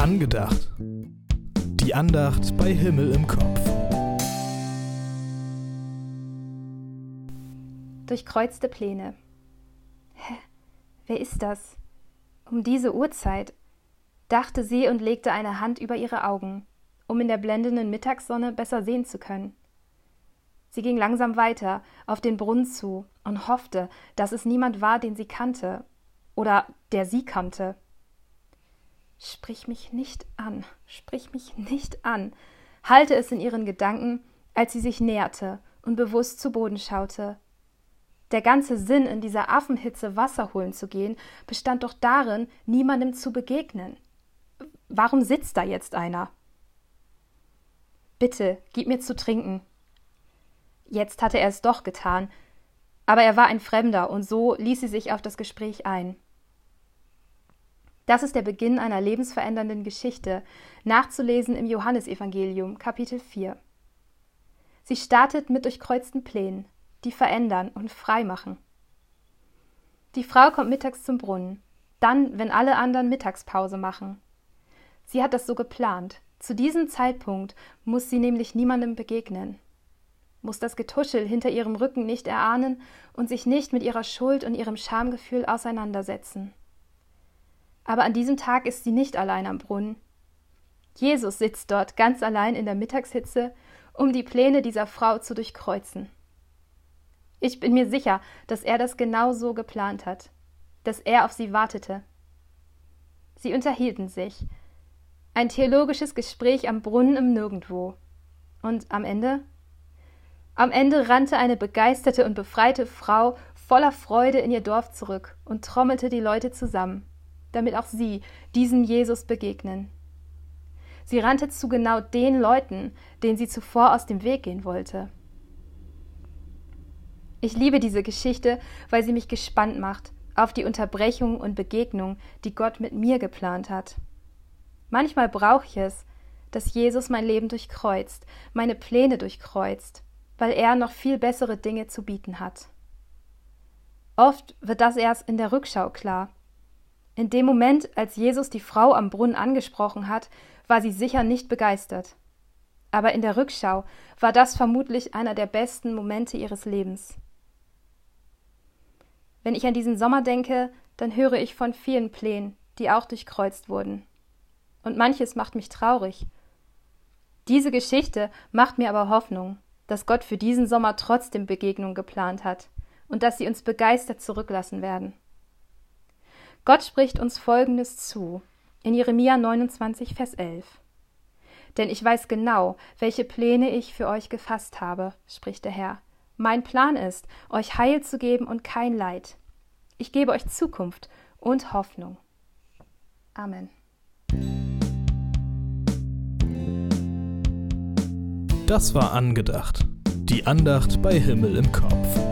Angedacht. Die Andacht bei Himmel im Kopf. Durchkreuzte Pläne. Hä? Wer ist das? Um diese Uhrzeit, dachte sie und legte eine Hand über ihre Augen, um in der blendenden Mittagssonne besser sehen zu können. Sie ging langsam weiter auf den Brunnen zu und hoffte, dass es niemand war, den sie kannte oder der sie kannte. Sprich mich nicht an, sprich mich nicht an, halte es in ihren Gedanken, als sie sich näherte und bewusst zu Boden schaute. Der ganze Sinn, in dieser Affenhitze Wasser holen zu gehen, bestand doch darin, niemandem zu begegnen. Warum sitzt da jetzt einer? Bitte, gib mir zu trinken. Jetzt hatte er es doch getan, aber er war ein Fremder, und so ließ sie sich auf das Gespräch ein. Das ist der Beginn einer lebensverändernden Geschichte, nachzulesen im Johannesevangelium, Kapitel 4. Sie startet mit durchkreuzten Plänen, die verändern und frei machen. Die Frau kommt mittags zum Brunnen, dann, wenn alle anderen Mittagspause machen. Sie hat das so geplant. Zu diesem Zeitpunkt muss sie nämlich niemandem begegnen, muss das Getuschel hinter ihrem Rücken nicht erahnen und sich nicht mit ihrer Schuld und ihrem Schamgefühl auseinandersetzen. Aber an diesem Tag ist sie nicht allein am Brunnen. Jesus sitzt dort ganz allein in der Mittagshitze, um die Pläne dieser Frau zu durchkreuzen. Ich bin mir sicher, dass er das genau so geplant hat, dass er auf sie wartete. Sie unterhielten sich. Ein theologisches Gespräch am Brunnen im Nirgendwo. Und am Ende? Am Ende rannte eine begeisterte und befreite Frau voller Freude in ihr Dorf zurück und trommelte die Leute zusammen damit auch sie diesem Jesus begegnen. Sie rannte zu genau den Leuten, denen sie zuvor aus dem Weg gehen wollte. Ich liebe diese Geschichte, weil sie mich gespannt macht auf die Unterbrechung und Begegnung, die Gott mit mir geplant hat. Manchmal brauche ich es, dass Jesus mein Leben durchkreuzt, meine Pläne durchkreuzt, weil er noch viel bessere Dinge zu bieten hat. Oft wird das erst in der Rückschau klar, in dem Moment, als Jesus die Frau am Brunnen angesprochen hat, war sie sicher nicht begeistert. Aber in der Rückschau war das vermutlich einer der besten Momente ihres Lebens. Wenn ich an diesen Sommer denke, dann höre ich von vielen Plänen, die auch durchkreuzt wurden. Und manches macht mich traurig. Diese Geschichte macht mir aber Hoffnung, dass Gott für diesen Sommer trotzdem Begegnung geplant hat und dass sie uns begeistert zurücklassen werden. Gott spricht uns Folgendes zu in Jeremia 29, Vers 11. Denn ich weiß genau, welche Pläne ich für euch gefasst habe, spricht der Herr. Mein Plan ist, euch Heil zu geben und kein Leid. Ich gebe euch Zukunft und Hoffnung. Amen. Das war angedacht. Die Andacht bei Himmel im Kopf.